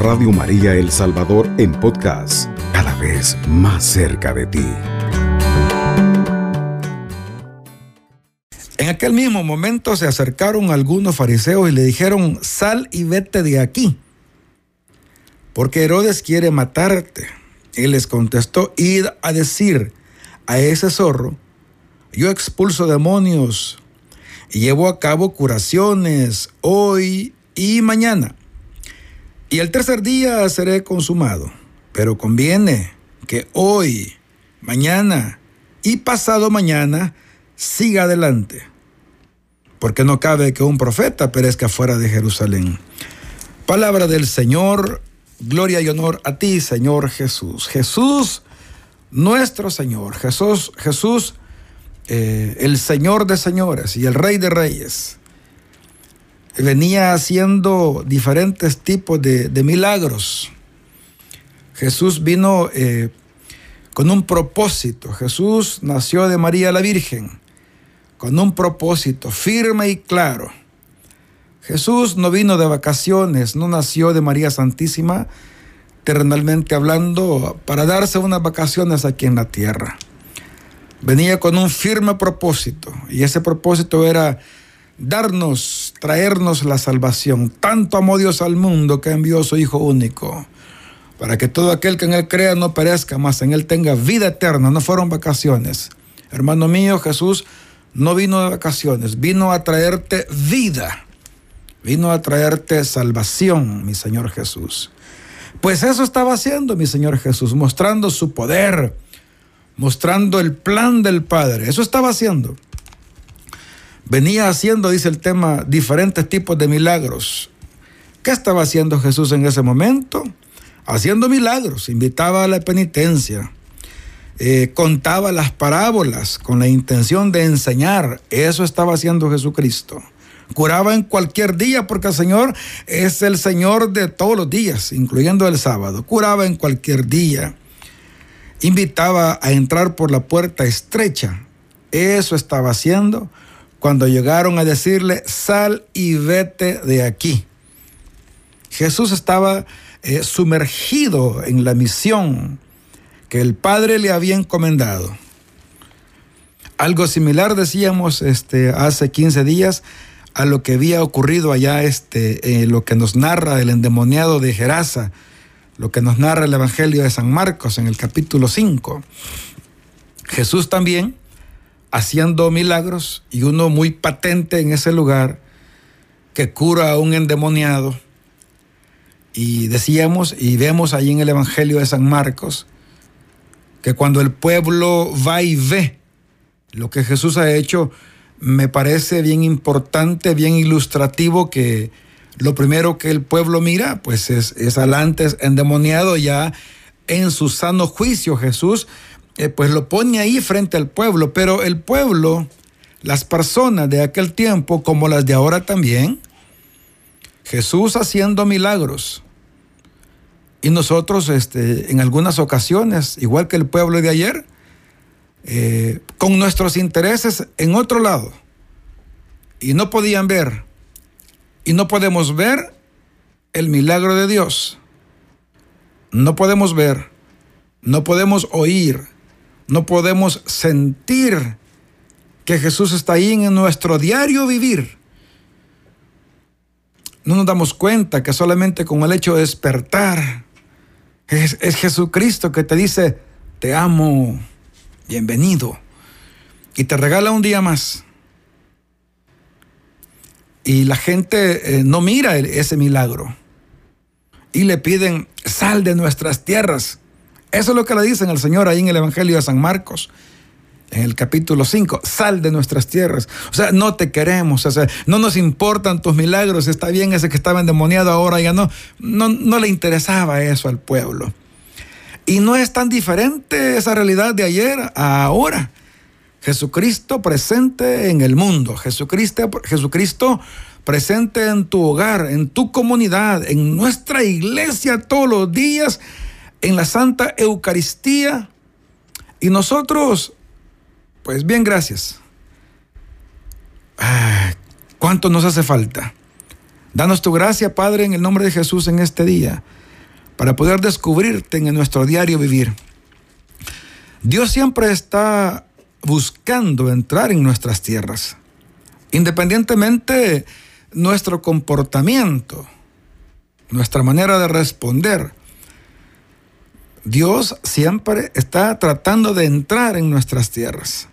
Radio María El Salvador en podcast, cada vez más cerca de ti. En aquel mismo momento se acercaron algunos fariseos y le dijeron, sal y vete de aquí, porque Herodes quiere matarte. Él les contestó, id a decir a ese zorro, yo expulso demonios y llevo a cabo curaciones hoy y mañana. Y el tercer día seré consumado. Pero conviene que hoy, mañana y pasado mañana siga adelante. Porque no cabe que un profeta perezca fuera de Jerusalén. Palabra del Señor, gloria y honor a ti, Señor Jesús. Jesús, nuestro Señor. Jesús, Jesús, eh, el Señor de señores y el Rey de reyes. Venía haciendo diferentes tipos de, milagros. Jesús vino eh, con un propósito. Jesús nació de María la Virgen con un propósito firme y claro. Jesús no vino de vacaciones, no nació de María Santísima, terrenalmente hablando, para darse unas vacaciones aquí en la tierra venía con un firme propósito y ese propósito era darnos, traernos la salvación. Tanto amó Dios al mundo que envió a su Hijo único para que todo aquel que en Él crea no perezca, más en Él tenga vida eterna. No fueron vacaciones. Hermano mío, Jesús no vino de vacaciones, vino a traerte vida, vino a traerte salvación, mi Señor Jesús. Pues eso estaba haciendo mi Señor Jesús, mostrando su poder, mostrando el plan del Padre. Eso estaba haciendo. Venía haciendo, dice el tema, diferentes tipos de milagros. ¿Qué estaba haciendo Jesús en ese momento? Haciendo milagros, invitaba a la penitencia, eh, contaba las parábolas con la intención de enseñar. Eso estaba haciendo Jesucristo. Curaba en cualquier día porque el Señor es el Señor de todos los días, incluyendo el sábado. Curaba en cualquier día invitaba a entrar por la puerta estrecha. Eso estaba haciendo cuando llegaron a decirle, sal y vete de aquí. Jesús estaba eh, sumergido en la misión que el Padre le había encomendado. Algo similar decíamos este, hace 15 días a lo que había ocurrido allá, este, eh, lo que nos narra el endemoniado de Gerasa, lo que nos narra el Evangelio de San Marcos en el capítulo 5. Jesús también haciendo milagros y uno muy patente en ese lugar que cura a un endemoniado. Y decíamos y vemos ahí en el Evangelio de San Marcos que cuando el pueblo va y ve lo que Jesús ha hecho, me parece bien importante, bien ilustrativo que lo primero que el pueblo mira, pues es, es al antes endemoniado ya en su sano juicio. Jesús, eh, pues lo pone ahí frente al pueblo, pero el pueblo, las personas de aquel tiempo, como las de ahora también, Jesús haciendo milagros. Y nosotros, este, en algunas ocasiones, igual que el pueblo de ayer, eh, con nuestros intereses en otro lado. Y no podían ver y no podemos ver el milagro de Dios. No podemos ver, no podemos oír, no podemos sentir que Jesús está ahí en nuestro diario vivir. No nos damos cuenta que solamente con el hecho de despertar es, es Jesucristo que te dice, te amo, bienvenido, y te regala un día más y la gente eh, no mira ese milagro. Y le piden, sal de nuestras tierras. Eso es lo que le dicen al Señor ahí en el Evangelio de San Marcos, en el capítulo 5, sal de nuestras tierras. O sea, no te queremos, o sea, no nos importan tus milagros, está bien ese que estaba endemoniado ahora, ya no, no, no le interesaba eso al pueblo. Y no es tan diferente esa realidad de ayer a ahora. Jesucristo presente en el mundo, Jesucristo, Jesucristo presente en tu hogar, en tu comunidad, en nuestra iglesia todos los días, en la Santa Eucaristía. Y nosotros, pues bien, gracias. ¿Cuánto nos hace falta? Danos tu gracia, Padre, en el nombre de Jesús en este día. para poder descubrirte en nuestro diario vivir. Dios siempre está buscando entrar en nuestras tierras, independientemente nuestro comportamiento, nuestra manera de responder. Dios siempre está tratando de entrar en nuestras tierras.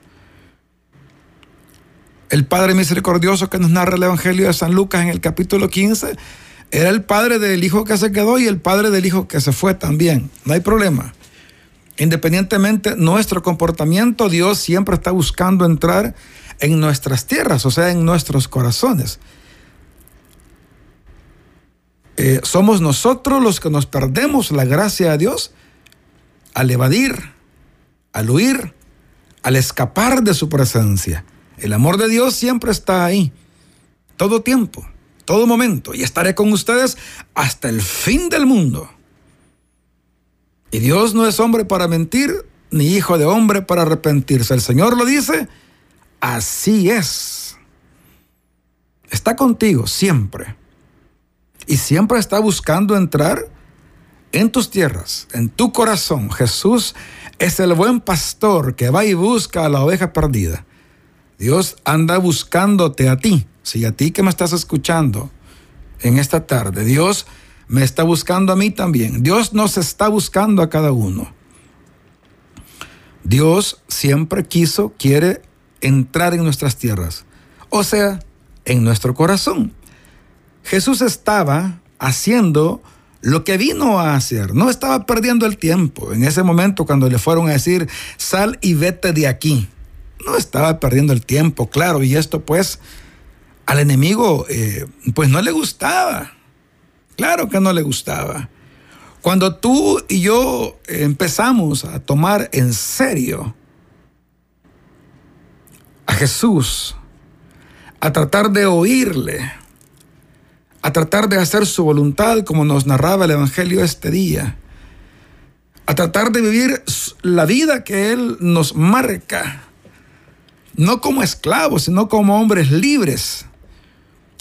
El Padre misericordioso que nos narra el Evangelio de San Lucas en el capítulo 15 era el padre del hijo que se quedó y el padre del hijo que se fue también. No hay problema. Independientemente nuestro comportamiento, Dios siempre está buscando entrar en nuestras tierras, o sea, en nuestros corazones. Eh, somos nosotros los que nos perdemos la gracia de Dios al evadir, al huir, al escapar de su presencia. El amor de Dios siempre está ahí, todo tiempo, todo momento, y estaré con ustedes hasta el fin del mundo. Y Dios no es hombre para mentir, ni hijo de hombre para arrepentirse. El Señor lo dice, así es. Está contigo siempre. Y siempre está buscando entrar en tus tierras, en tu corazón. Jesús es el buen pastor que va y busca a la oveja perdida. Dios anda buscándote a ti. Si a ti que me estás escuchando en esta tarde, Dios me está buscando a mí también. Dios nos está buscando a cada uno. Dios siempre quiso, quiere entrar en nuestras tierras, o sea, en nuestro corazón. Jesús estaba haciendo lo que vino a hacer, no estaba perdiendo el tiempo. En ese momento cuando le fueron a decir, sal y vete de aquí, no estaba perdiendo el tiempo, claro, y esto pues al enemigo eh, pues no le gustaba. Claro que no le gustaba. Cuando tú y yo empezamos a tomar en serio a Jesús, a tratar de oírle, a tratar de hacer su voluntad como nos narraba el Evangelio este día, a tratar de vivir la vida que Él nos marca, no como esclavos, sino como hombres libres,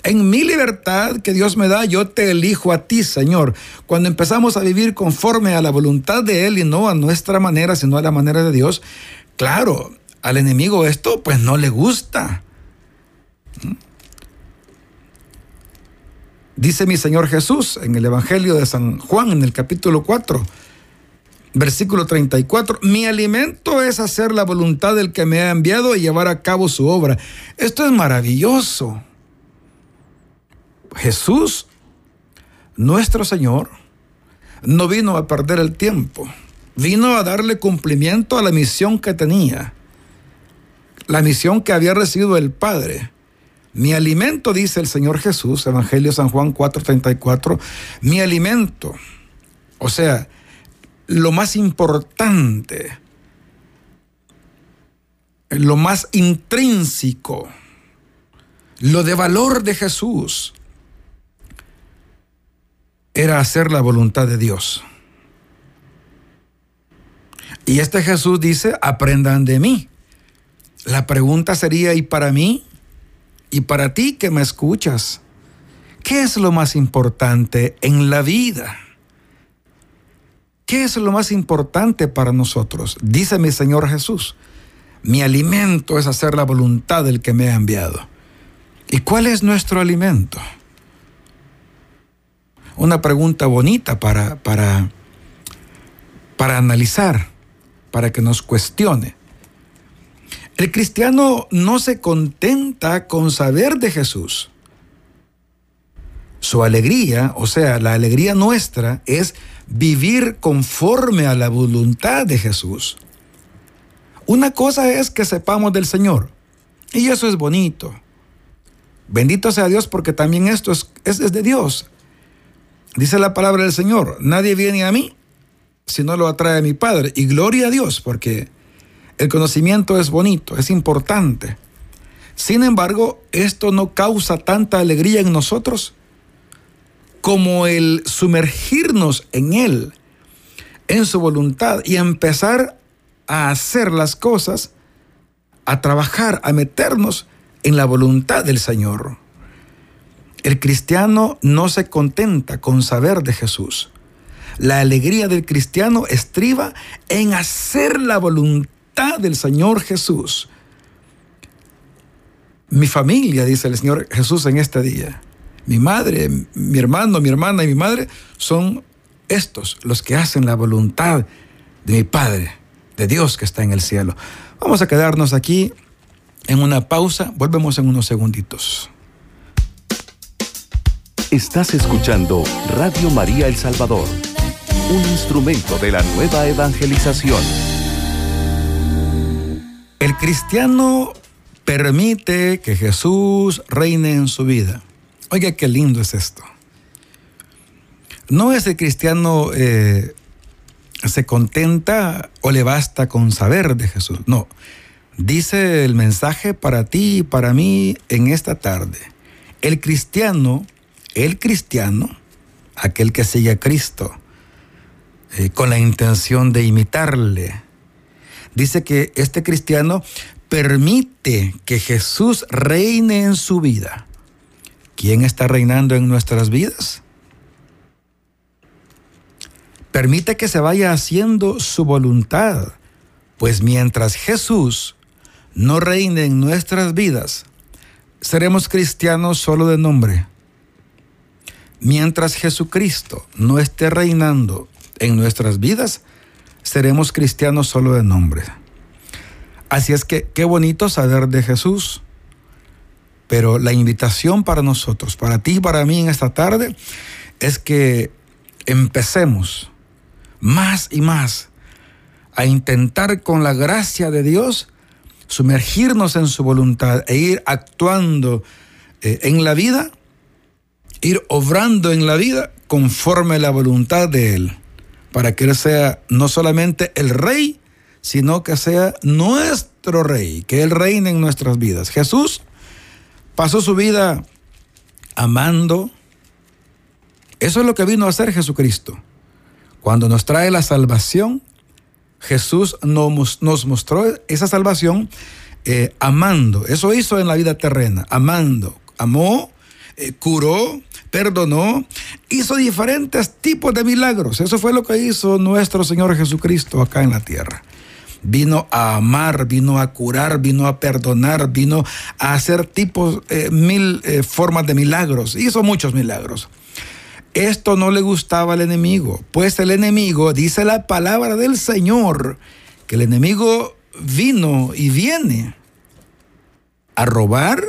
en mi libertad que Dios me da, yo te elijo a ti, Señor. Cuando empezamos a vivir conforme a la voluntad de Él y no a nuestra manera, sino a la manera de Dios, claro, al enemigo esto pues no le gusta. Dice mi Señor Jesús en el Evangelio de San Juan, en el capítulo 4, versículo 34, mi alimento es hacer la voluntad del que me ha enviado y llevar a cabo su obra. Esto es maravilloso. Jesús, nuestro Señor, no vino a perder el tiempo, vino a darle cumplimiento a la misión que tenía, la misión que había recibido el Padre. Mi alimento, dice el Señor Jesús, Evangelio San Juan 4:34, mi alimento, o sea, lo más importante, lo más intrínseco, lo de valor de Jesús, era hacer la voluntad de Dios. Y este Jesús dice, aprendan de mí. La pregunta sería, ¿y para mí? ¿Y para ti que me escuchas? ¿Qué es lo más importante en la vida? ¿Qué es lo más importante para nosotros? Dice mi Señor Jesús, mi alimento es hacer la voluntad del que me ha enviado. ¿Y cuál es nuestro alimento? una pregunta bonita para, para, para analizar, para que nos cuestione. El cristiano no se contenta con saber de Jesús. Su alegría, o sea, la alegría nuestra, es vivir conforme a la voluntad de Jesús. Una cosa es que sepamos del Señor, y eso es bonito. Bendito sea Dios porque también esto es, es, de Dios. Dice la palabra del Señor, nadie viene a mí si no lo atrae mi Padre. Y gloria a Dios, porque el conocimiento es bonito, es importante. Sin embargo, esto no causa tanta alegría en nosotros como el sumergirnos en Él, en su voluntad y empezar a hacer las cosas, a trabajar, a meternos en la voluntad del Señor. El cristiano no se contenta con saber de Jesús. La alegría del cristiano estriba en hacer la voluntad del Señor Jesús. Mi familia, dice el Señor Jesús en este día, mi madre, mi hermano, mi hermana y mi madre son estos los que hacen la voluntad de mi Padre, de Dios que está en el cielo. Vamos a quedarnos aquí en una pausa, volvemos en unos segunditos. Estás escuchando Radio María El Salvador, un instrumento de la nueva evangelización. El cristiano permite que Jesús reine en su vida. Oiga, qué lindo es esto. No es el cristiano eh, se contenta o le basta con saber de Jesús. No. Dice el mensaje para ti y para mí en esta tarde. El cristiano, el cristiano, aquel que sigue a Cristo eh, con la intención de imitarle, dice que este cristiano permite que Jesús reine en su vida. ¿Quién está reinando en nuestras vidas? Permite que se vaya haciendo su voluntad, pues mientras Jesús no reine en nuestras vidas, seremos cristianos solo de nombre. Mientras Jesucristo no esté reinando en nuestras vidas, seremos cristianos solo de nombre. Así es que qué bonito saber de Jesús. Pero la invitación para nosotros, para ti y para mí en esta tarde, es que empecemos más y más a intentar con la gracia de Dios sumergirnos en su voluntad e ir actuando eh, en la vida, ir obrando en la vida conforme la voluntad de Él, para que Él sea no solamente el Rey, sino que sea nuestro Rey, que Él reine en nuestras vidas. Jesús pasó su vida amando. Eso es lo que vino a hacer Jesucristo. Cuando nos trae la salvación, Jesús nos, mostró esa salvación eh, amando. Eso hizo en la vida terrena, amando. Amó, eh, curó, perdonó, hizo diferentes tipos de milagros. Eso fue lo que hizo nuestro Señor Jesucristo acá en la tierra. Vino a amar, vino a curar, vino a perdonar, vino a hacer tipos, eh, mil formas de milagros. Hizo muchos milagros. Esto no le gustaba al enemigo, pues el enemigo, dice la palabra del Señor, que el enemigo vino y viene a robar,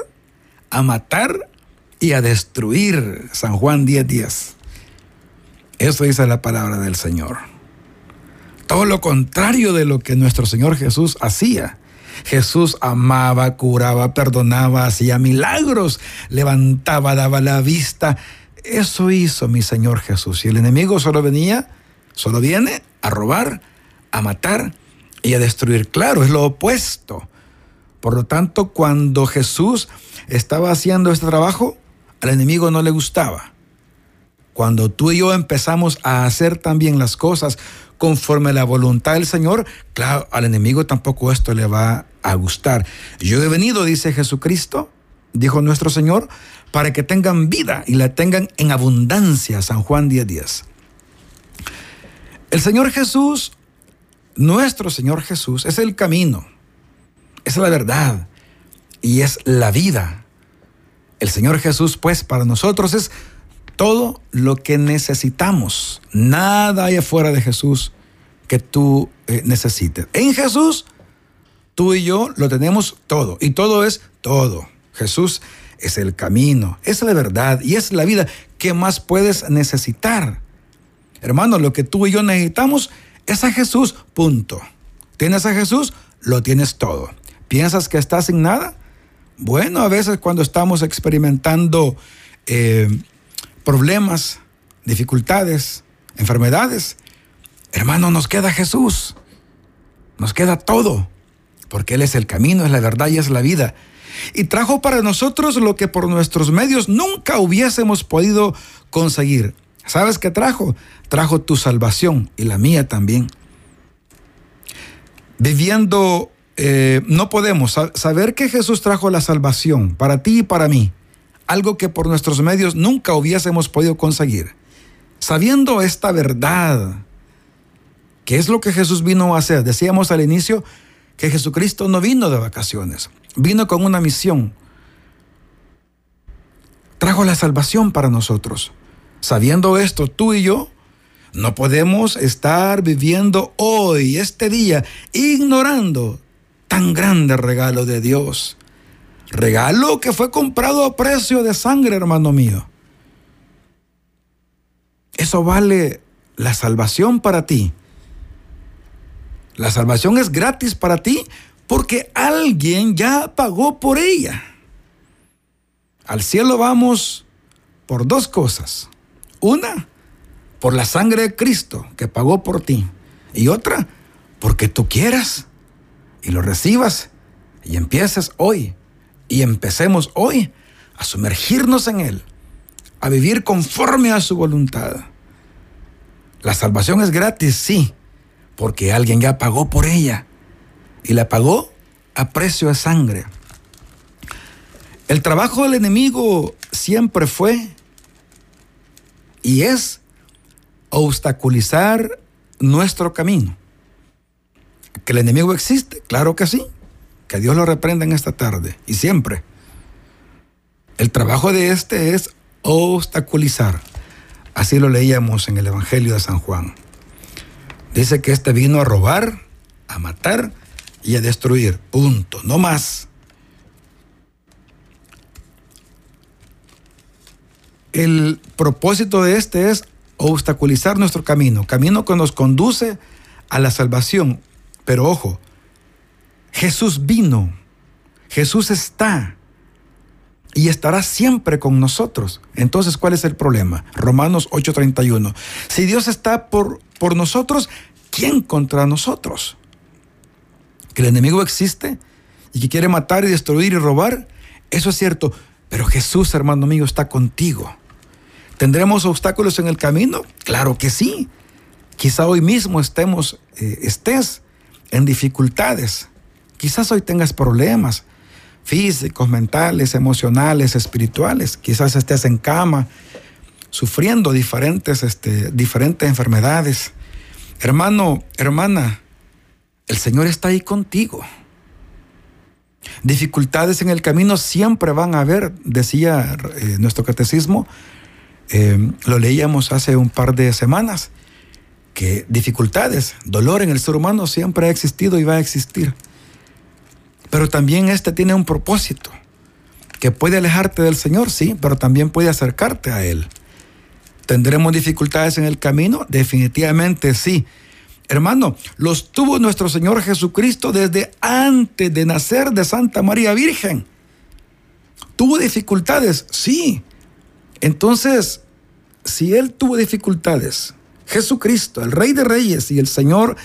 a matar y a destruir. San Juan 10:10. 10. Eso dice la palabra del Señor. Todo lo contrario de lo que nuestro Señor Jesús hacía. Jesús amaba, curaba, perdonaba, hacía milagros, levantaba, daba la vista, eso hizo mi Señor Jesús. Y el enemigo solo venía, solo viene a robar, a matar y a destruir. Claro, es lo opuesto. Por lo tanto, cuando Jesús estaba haciendo este trabajo, al enemigo no le gustaba. Cuando tú y yo empezamos a hacer también las cosas conforme a la voluntad del Señor, claro, al enemigo tampoco esto le va a gustar. Yo he venido, dice Jesucristo, dijo nuestro Señor, para que tengan vida y la tengan en abundancia. San Juan 10:10. 10. El Señor Jesús, nuestro Señor Jesús, es el camino, es la verdad y es la vida. El Señor Jesús, pues, para nosotros es todo lo que necesitamos. Nada hay afuera de Jesús que tú eh, necesites. En Jesús, tú y yo lo tenemos todo. Y todo es todo. Jesús es el camino, es la verdad y es la vida. ¿Qué más puedes necesitar? Hermano, lo que tú y yo necesitamos es a Jesús, punto. ¿Tienes a Jesús? Lo tienes todo. ¿Piensas que estás sin nada? Bueno, a veces cuando estamos experimentando eh, problemas, dificultades, enfermedades, hermano, nos queda Jesús. Nos queda todo, porque Él es el camino, es la verdad y es la vida y trajo para nosotros lo que por nuestros medios nunca hubiésemos podido conseguir. ¿Sabes qué trajo? Trajo tu salvación y la mía también. Viviendo, eh, no podemos saber que Jesús trajo la salvación para ti y para mí, algo que por nuestros medios nunca hubiésemos podido conseguir. sabiendo esta verdad, ¿qué es lo que Jesús vino a hacer? Decíamos al inicio que Jesucristo no vino de vacaciones, vino con una misión. Trajo la salvación para nosotros. Sabiendo esto, tú y yo no podemos estar viviendo hoy, este día, ignorando tan grande regalo de Dios. Regalo que fue comprado a precio de sangre, hermano mío. Eso vale la salvación para ti. La salvación es gratis para ti porque alguien ya pagó por ella. Al cielo vamos por dos cosas. Una, por la sangre de Cristo que pagó por ti. Y otra, porque tú quieras y lo recibas y empieces hoy y empecemos hoy a sumergirnos en Él, a vivir conforme a su voluntad. La salvación es gratis, sí, porque alguien ya pagó por ella y la pagó a precio de sangre. El trabajo del enemigo siempre fue y es obstaculizar nuestro camino. ¿Que el enemigo existe? Claro que sí. Que Dios lo reprenda en esta tarde y siempre. El trabajo de este es obstaculizar. Así lo leíamos en el Evangelio de San Juan. Dice que este vino a robar, a matar y a destruir. Punto. No más. El propósito de este es obstaculizar nuestro camino, camino que nos conduce a la salvación. Pero ojo, Jesús vino, Jesús está y estará siempre con nosotros. Entonces, ¿cuál es el problema? Romanos 8:31. Si Dios está por, por nosotros, ¿quién contra nosotros? Que el enemigo existe y que quiere matar y destruir y robar, eso es cierto, pero Jesús, hermano mío, está contigo. ¿Tendremos obstáculos en el camino? Claro que sí. Quizá hoy mismo estemos, eh, estés en dificultades. Quizás hoy tengas problemas físicos, mentales, emocionales, espirituales. Quizás estés en cama, sufriendo diferentes, este, diferentes enfermedades. Hermano, hermana, el Señor está ahí contigo. Dificultades en el camino siempre van a haber, decía eh, nuestro catecismo, eh, lo leíamos hace un par de semanas, que dificultades, dolor en el ser humano siempre ha existido y va a existir. Pero también este tiene un propósito, que puede alejarte del Señor, sí, pero también puede acercarte a Él. ¿Tendremos dificultades en el camino? Definitivamente sí. Hermano, los tuvo nuestro Señor Jesucristo desde antes de nacer de Santa María Virgen. ¿Tuvo dificultades? Sí. Entonces, si Él tuvo dificultades, Jesucristo, el Rey de Reyes y el Señor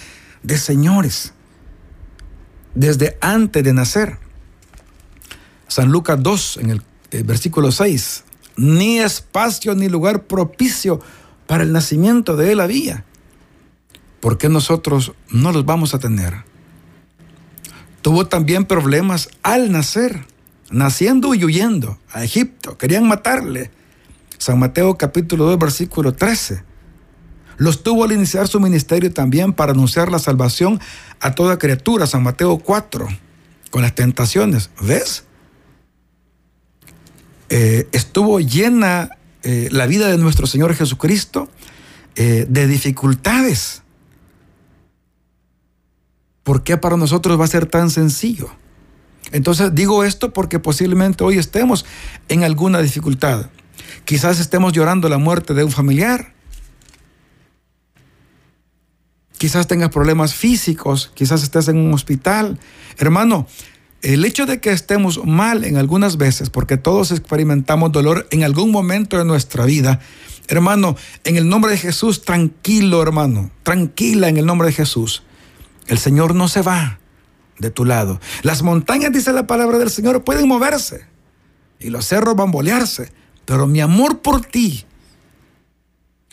de Señores, desde antes de nacer. San Lucas 2, en el, eh, versículo 6, ni espacio ni lugar propicio para el nacimiento de Él había. ¿Por qué nosotros no los vamos a tener? Tuvo también problemas al nacer, naciendo y huyendo a Egipto. Querían matarle San Mateo capítulo 2, versículo 13. Los tuvo al iniciar su ministerio también para anunciar la salvación a toda criatura. San Mateo 4, con las tentaciones. ¿Ves? Eh, estuvo llena eh, la vida de nuestro Señor Jesucristo eh, de dificultades. ¿Por qué para nosotros va a ser tan sencillo? Entonces digo esto porque posiblemente hoy estemos en alguna dificultad. Quizás estemos llorando la muerte de un familiar. Quizás tengas problemas físicos, quizás estés en un hospital. Hermano, el hecho de que estemos mal en algunas veces, porque todos experimentamos dolor en algún momento de nuestra vida, hermano, en el nombre de Jesús, tranquilo hermano, tranquila en el nombre de Jesús. El Señor no se va de tu lado. Las montañas, dice la palabra del Señor, pueden moverse y los cerros bambolearse, pero mi amor por ti,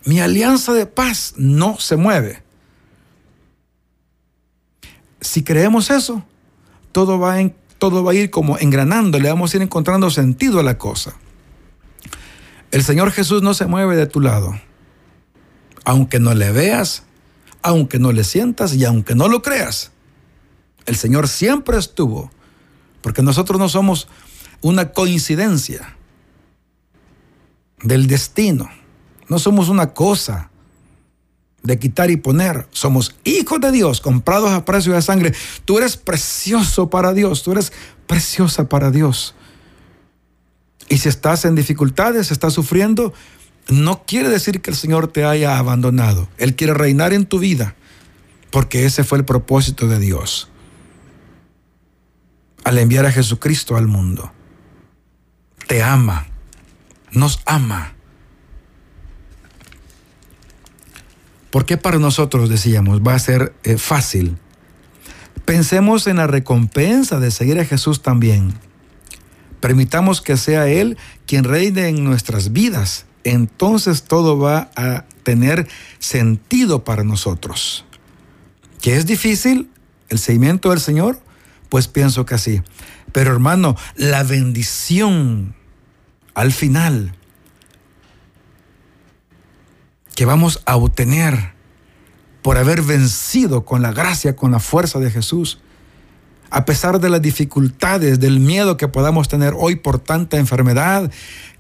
mi alianza de paz no se mueve. Si creemos eso, todo va, en, todo va a ir como engranando, le vamos a ir encontrando sentido a la cosa. El Señor Jesús no se mueve de tu lado. Aunque no le veas, aunque no le sientas y aunque no lo creas, el Señor siempre estuvo, porque nosotros no somos una coincidencia del destino, no somos una cosa de quitar y poner, somos hijos de Dios, comprados a precio de sangre. Tú eres precioso para Dios, tú eres preciosa para Dios. Y si estás en dificultades, estás sufriendo, no quiere decir que el Señor te haya abandonado. Él quiere reinar en tu vida, porque ese fue el propósito de Dios al enviar a Jesucristo al mundo. Te ama, nos ama. ¿Por qué para nosotros, decíamos, va a ser eh, fácil? Pensemos en la recompensa de seguir a Jesús también. Permitamos que sea Él quien reine en nuestras vidas entonces todo va a tener sentido para nosotros. ¿Que es difícil el seguimiento del Señor? Pues pienso que sí. Pero hermano, la bendición al final que vamos a obtener por haber vencido con la gracia, con la fuerza de Jesús, a pesar de las dificultades, del miedo que podamos tener hoy por tanta enfermedad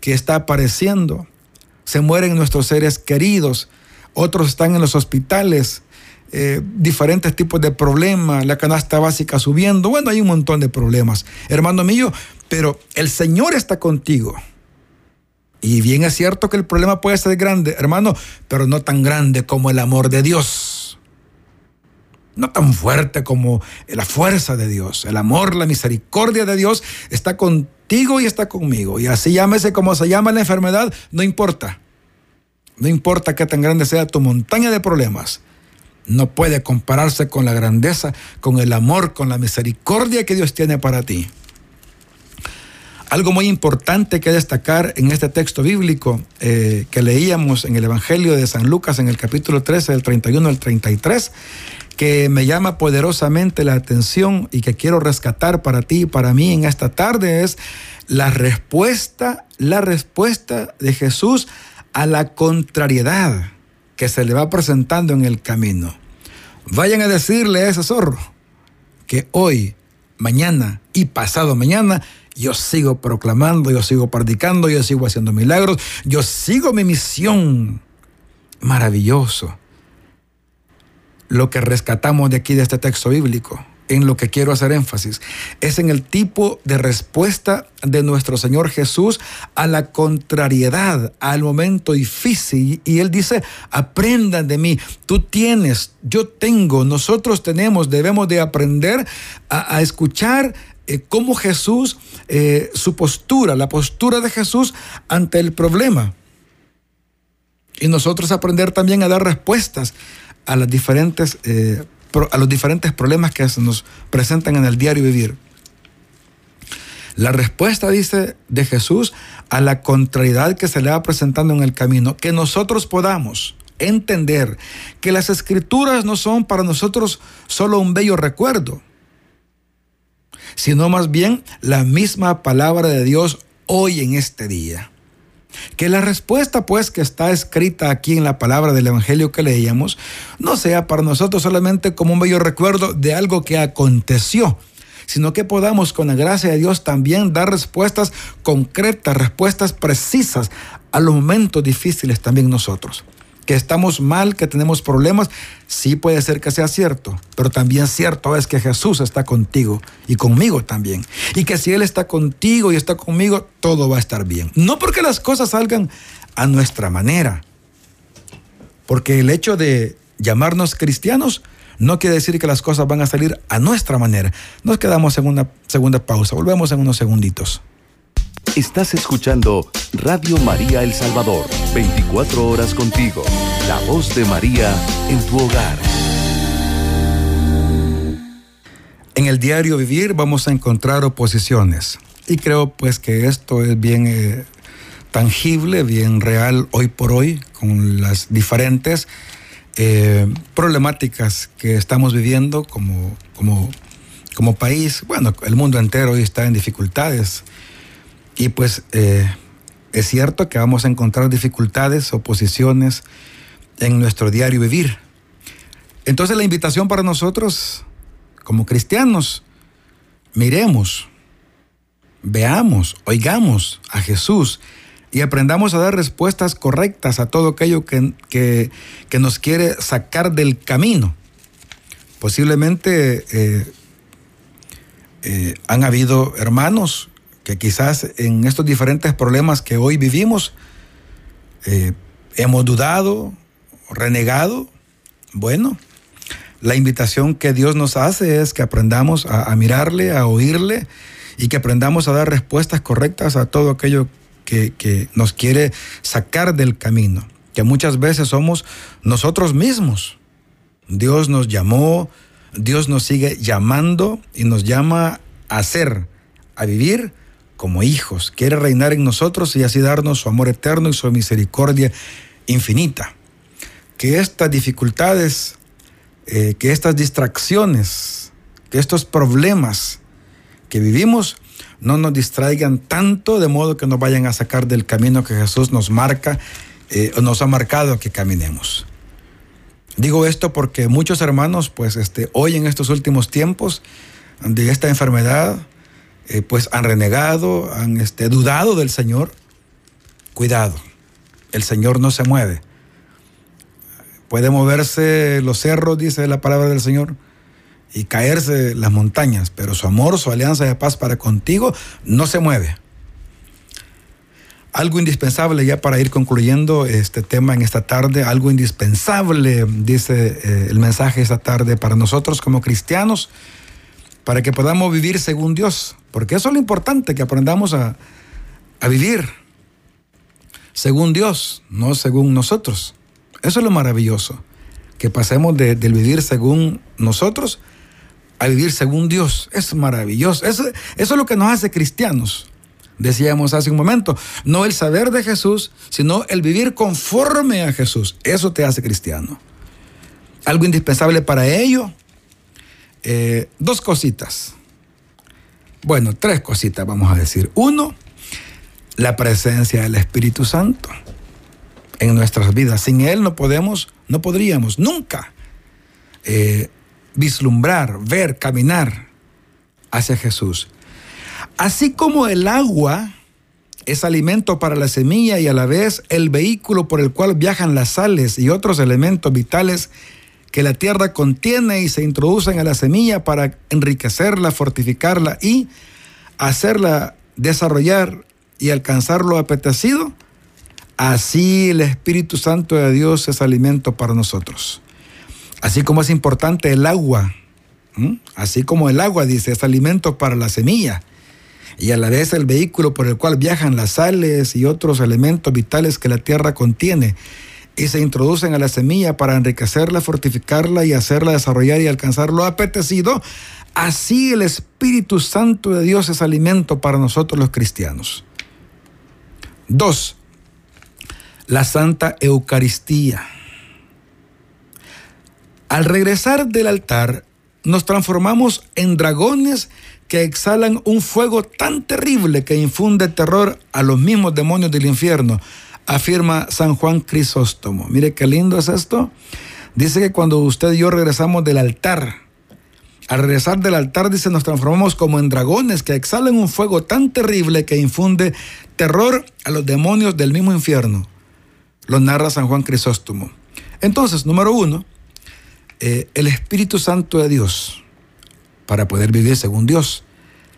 que está apareciendo, se mueren nuestros seres queridos, otros están en los hospitales, eh, diferentes tipos de problemas, la canasta básica subiendo, bueno, hay un montón de problemas, hermano mío, pero el Señor está contigo. Y bien es cierto que el problema puede ser grande, hermano, pero no tan grande como el amor de Dios. No tan fuerte como la fuerza de Dios. El amor, la misericordia de Dios está contigo y está conmigo. Y así llámese como se llama la enfermedad, no importa. No importa qué tan grande sea tu montaña de problemas. No puede compararse con la grandeza, con el amor, con la misericordia que Dios tiene para ti. Algo muy importante que destacar en este texto bíblico eh, que leíamos en el Evangelio de San Lucas en el capítulo 13 del 31 al 33 que me llama poderosamente la atención y que quiero rescatar para ti y para mí en esta tarde es la respuesta, la respuesta de Jesús a la contrariedad que se le va presentando en el camino. Vayan a decirle a ese zorro que hoy, mañana y pasado mañana yo sigo proclamando, yo sigo predicando, yo sigo haciendo milagros, yo sigo mi misión. Maravilloso lo que rescatamos de aquí de este texto bíblico, en lo que quiero hacer énfasis, es en el tipo de respuesta de nuestro Señor Jesús a la contrariedad, al momento difícil. Y Él dice, aprendan de mí, tú tienes, yo tengo, nosotros tenemos, debemos de aprender a, escuchar eh, cómo Jesús, eh, su postura, la postura de Jesús ante el problema. Y nosotros aprender también a dar respuestas a, las diferentes, eh, a los diferentes problemas que se nos presentan en el diario vivir. La respuesta, dice, de Jesús a la contrariedad que se le va presentando en el camino, que nosotros podamos entender que las escrituras no son para nosotros solo un bello recuerdo, sino más bien la misma palabra de Dios hoy en este día. Que la respuesta pues que está escrita aquí en la palabra del Evangelio que leíamos no sea para nosotros solamente como un bello recuerdo de algo que aconteció, sino que podamos con la gracia de Dios también dar respuestas concretas, respuestas precisas a los momentos difíciles también nosotros que estamos mal, que tenemos problemas, sí puede ser que sea cierto, pero también cierto es que Jesús está contigo y conmigo también. Y que si Él está contigo y está conmigo, todo va a estar bien. No porque las cosas salgan a nuestra manera, porque el hecho de llamarnos cristianos no quiere decir que las cosas van a salir a nuestra manera. Nos quedamos en una segunda pausa, volvemos en unos segunditos. Estás escuchando Radio María El Salvador, 24 horas contigo, la voz de María en tu hogar. En el diario vivir vamos a encontrar oposiciones y creo pues que esto es bien eh, tangible, bien real hoy por hoy con las diferentes eh, problemáticas que estamos viviendo como, como, como país. Bueno, el mundo entero hoy está en dificultades y pues eh, es cierto que vamos a encontrar dificultades, oposiciones en nuestro diario vivir. Entonces la invitación para nosotros, como cristianos, miremos, veamos, oigamos a Jesús y aprendamos a dar respuestas correctas a todo aquello que, que, nos quiere sacar del camino. Posiblemente eh, eh, han habido hermanos que quizás en estos diferentes problemas que hoy vivimos eh, hemos dudado, renegado. Bueno, la invitación que Dios nos hace es que aprendamos a, mirarle, a oírle y que aprendamos a dar respuestas correctas a todo aquello que, que nos quiere sacar del camino, que muchas veces somos nosotros mismos. Dios nos llamó, Dios nos sigue llamando y nos llama a ser, a vivir como hijos. Quiere reinar en nosotros y así darnos su amor eterno y su misericordia infinita. Que estas dificultades eh, que estas distracciones, que estos problemas que vivimos no nos distraigan tanto de modo que nos vayan a sacar del camino que Jesús nos marca eh, o nos ha marcado que caminemos. Digo esto porque muchos hermanos, pues este, hoy en estos últimos tiempos de esta enfermedad, eh, pues han renegado, han este, dudado del Señor. Cuidado, el Señor no se mueve. Puede moverse los cerros, dice la palabra del Señor, y caerse las montañas, pero su amor, su alianza de paz para contigo no se mueve. Algo indispensable ya para ir concluyendo este tema en esta tarde, algo indispensable, dice eh, el mensaje esta tarde para nosotros como cristianos, para que podamos vivir según Dios, porque eso es lo importante, que aprendamos a, a vivir según Dios, no según nosotros. Eso es lo maravilloso, que pasemos del vivir según nosotros a vivir según Dios. Es maravilloso. Eso, eso es lo que nos hace cristianos. Decíamos hace un momento, no el saber de Jesús, sino el vivir conforme a Jesús. Eso te hace cristiano. Algo indispensable para ello, eh, dos cositas. Bueno, tres cositas vamos a decir. Uno, la presencia del Espíritu Santo en nuestras vidas. Sin Él no podemos, no podríamos nunca eh, vislumbrar, ver, caminar hacia Jesús. Así como el agua es alimento para la semilla y a la vez el vehículo por el cual viajan las sales y otros elementos vitales que la tierra contiene y se introducen a la semilla para enriquecerla, fortificarla y hacerla desarrollar y alcanzar lo apetecido, Así el Espíritu Santo de Dios es alimento para nosotros. Así como es importante el agua, así como el agua, dice, es alimento para la semilla. Y a la vez el vehículo por el cual viajan las sales y otros elementos vitales que la tierra contiene y se introducen a la semilla para enriquecerla, fortificarla y hacerla desarrollar y alcanzar lo apetecido, así el Espíritu Santo de Dios es alimento para nosotros los cristianos. Dos, la Santa Eucaristía. Al regresar del altar, nos transformamos en dragones que exhalan un fuego tan terrible que infunde terror a los mismos demonios del infierno, afirma San Juan Crisóstomo. Mire qué lindo es esto. Dice que cuando usted y yo regresamos del altar, al regresar del altar, dice, nos transformamos como en dragones que exhalan un fuego tan terrible que infunde terror a los demonios del mismo infierno lo narra San Juan Crisóstomo. Entonces, número uno, eh, el Espíritu Santo de Dios para poder vivir según Dios.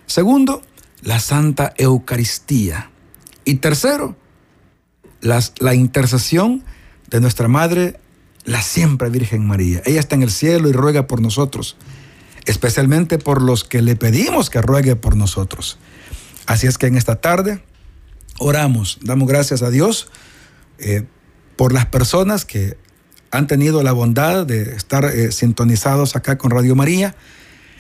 Segundo, la Santa Eucaristía. Y tercero, la intercesión de nuestra Madre, la siempre Virgen María. Ella está en el cielo y ruega por nosotros, especialmente por los que le pedimos que ruegue por nosotros. Así es que en esta tarde oramos, damos gracias a Dios eh, por las personas que han tenido la bondad de estar eh, sintonizados acá con Radio María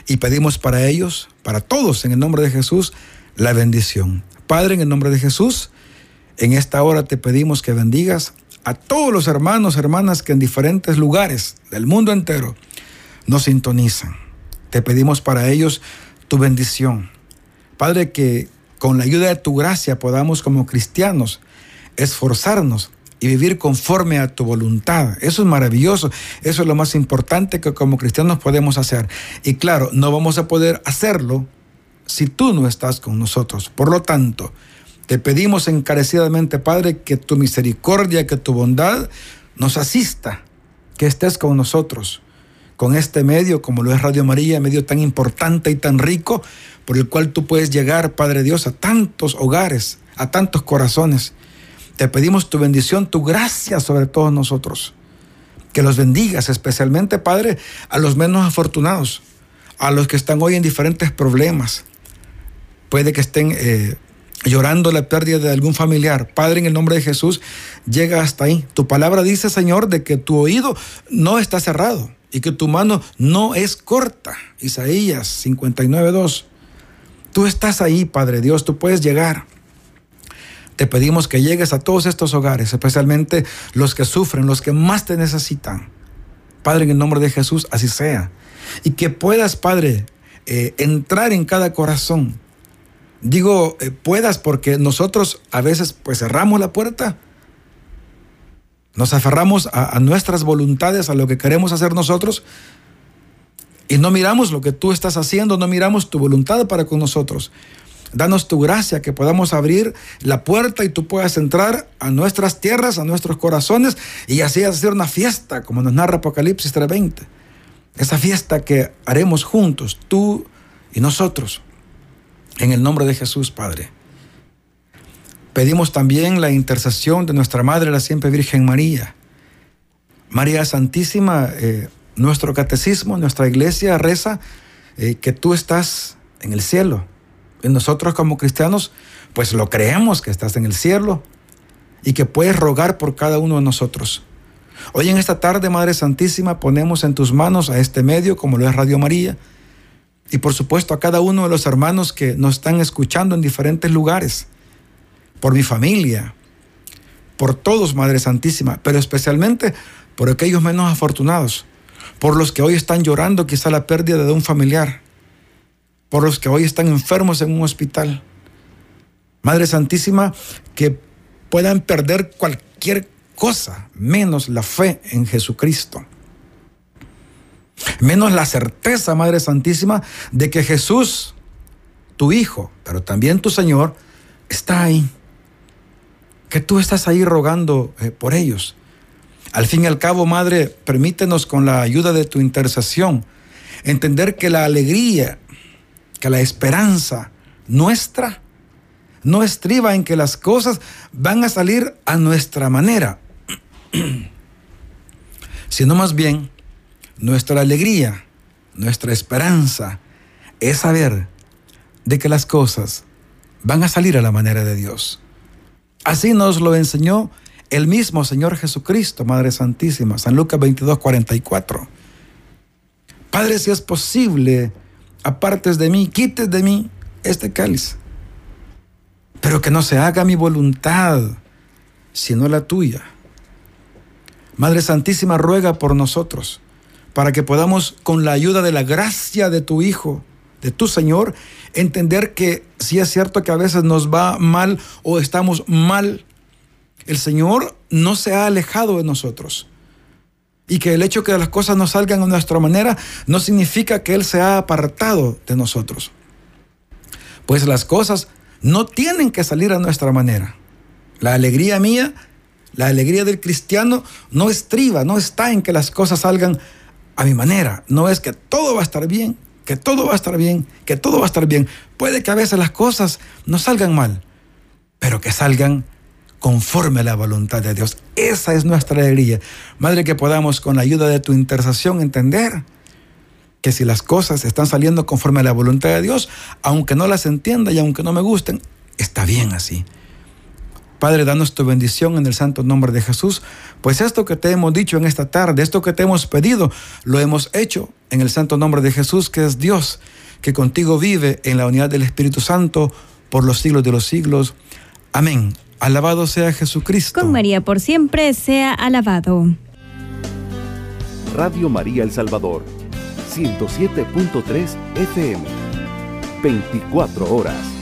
y pedimos para ellos, para todos, en el nombre de Jesús, la bendición. Padre, en el nombre de Jesús, en esta hora te pedimos que bendigas a todos los hermanos, hermanas que en diferentes lugares del mundo entero nos sintonizan. Te pedimos para ellos tu bendición. Padre, que con la ayuda de tu gracia podamos como cristianos esforzarnos y vivir conforme a tu voluntad. Eso es maravilloso. Eso es lo más importante que como cristianos podemos hacer. Y claro, no vamos a poder hacerlo si tú no estás con nosotros. Por lo tanto, te pedimos encarecidamente, Padre, que tu misericordia, que tu bondad nos asista, que estés con nosotros, con este medio, como lo es Radio María, medio tan importante y tan rico, por el cual tú puedes llegar, Padre Dios, a tantos hogares, a tantos corazones. Te pedimos tu bendición, tu gracia sobre todos nosotros. Que los bendigas, especialmente, Padre, a los menos afortunados, a los que están hoy en diferentes problemas. Puede que estén eh, llorando la pérdida de algún familiar. Padre, en el nombre de Jesús, llega hasta ahí. Tu palabra dice, Señor, de que tu oído no está cerrado y que tu mano no es corta. Isaías 59.2. Tú estás ahí, Padre Dios, tú puedes llegar. Te pedimos que llegues a todos estos hogares, especialmente los que sufren, los que más te necesitan. Padre, en el nombre de Jesús, así sea. Y que puedas, Padre, eh, entrar en cada corazón. Digo, eh, puedas porque nosotros a veces pues cerramos la puerta. Nos aferramos a, a nuestras voluntades, a lo que queremos hacer nosotros. Y no miramos lo que tú estás haciendo, no miramos tu voluntad para con nosotros. Danos tu gracia, que podamos abrir la puerta y tú puedas entrar a nuestras tierras, a nuestros corazones y así hacer una fiesta, como nos narra Apocalipsis 3:20. Esa fiesta que haremos juntos, tú y nosotros, en el nombre de Jesús, Padre. Pedimos también la intercesión de nuestra Madre, la siempre Virgen María. María Santísima, eh, nuestro catecismo, nuestra iglesia reza eh, que tú estás en el cielo y nosotros como cristianos, pues lo creemos que estás en el cielo y que puedes rogar por cada uno de nosotros. Hoy en esta tarde, Madre Santísima, ponemos en tus manos a este medio, como lo es Radio María, y por supuesto a cada uno de los hermanos que nos están escuchando en diferentes lugares, por mi familia, por todos, Madre Santísima, pero especialmente por aquellos menos afortunados, por los que hoy están llorando quizá la pérdida de un familiar, por los que hoy están enfermos en un hospital. Madre Santísima, que puedan perder cualquier cosa, menos la fe en Jesucristo. Menos la certeza, Madre Santísima, de que Jesús, tu Hijo, pero también tu Señor, está ahí. Que tú estás ahí rogando eh, por ellos. Al fin y al cabo, Madre, permítenos con la ayuda de tu intercesión entender que la alegría que la esperanza nuestra no estriba en que las cosas van a salir a nuestra manera, sino más bien nuestra alegría, nuestra esperanza es saber de que las cosas van a salir a la manera de Dios. Así nos lo enseñó el mismo Señor Jesucristo, Madre Santísima, San Lucas 22, 44. Padre, si es posible, apartes de mí, quites de mí este cáliz. Pero que no se haga mi voluntad, sino la tuya. Madre Santísima, ruega por nosotros, para que podamos, con la ayuda de la gracia de tu Hijo, de tu Señor, entender que si es cierto que a veces nos va mal o estamos mal, el Señor no se ha alejado de nosotros y que el hecho que las cosas no salgan a nuestra manera no significa que Él se ha apartado de nosotros. Pues las cosas no tienen que salir a nuestra manera. La alegría mía, la alegría del cristiano no estriba, no está en que las cosas salgan a mi manera. No es que todo va a estar bien, que todo va a estar bien, que todo va a estar bien. Puede que a veces las cosas no salgan mal, pero que salgan conforme a la voluntad de Dios. Esa es nuestra alegría. Madre, que podamos con la ayuda de tu intercesión entender que si las cosas están saliendo conforme a la voluntad de Dios, aunque no las entienda y aunque no me gusten, está bien así. Padre, danos tu bendición en el santo nombre de Jesús, pues esto que te hemos dicho en esta tarde, esto que te hemos pedido, lo hemos hecho en el santo nombre de Jesús, que es Dios, que contigo vive en la unidad del Espíritu Santo por los siglos de los siglos. Amén. Alabado sea Jesucristo. Con María por siempre sea alabado. Radio María El Salvador, 107.3 FM, 24 horas.